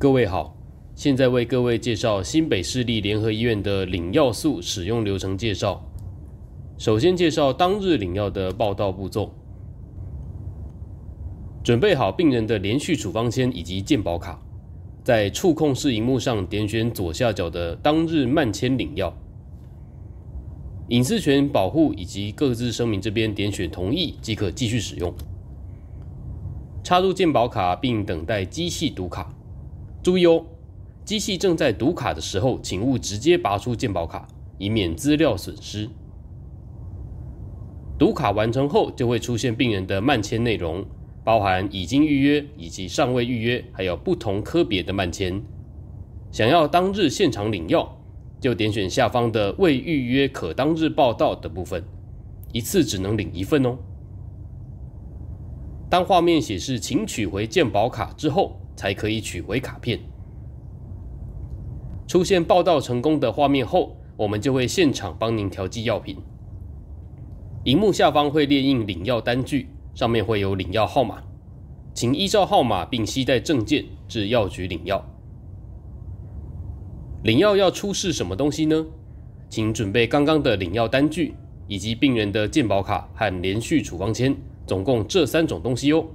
各位好，现在为各位介绍新北市立联合医院的领药素使用流程介绍。首先介绍当日领药的报到步骤。准备好病人的连续处方签以及健保卡，在触控式荧幕上点选左下角的当日慢签领药。隐私权保护以及各自声明这边点选同意即可继续使用。插入健保卡并等待机器读卡。注意哦，机器正在读卡的时候，请勿直接拔出健保卡，以免资料损失。读卡完成后，就会出现病人的慢签内容，包含已经预约以及尚未预约，还有不同科别的慢签。想要当日现场领药，就点选下方的未预约可当日报到的部分，一次只能领一份哦。当画面显示“请取回健保卡”之后，才可以取回卡片。出现报到成功的画面后，我们就会现场帮您调剂药品。荧幕下方会列印领药单据，上面会有领药号码，请依照号码并携带证件至药局领药。领药要出示什么东西呢？请准备刚刚的领药单据，以及病人的健保卡和连续处方签，总共这三种东西哦。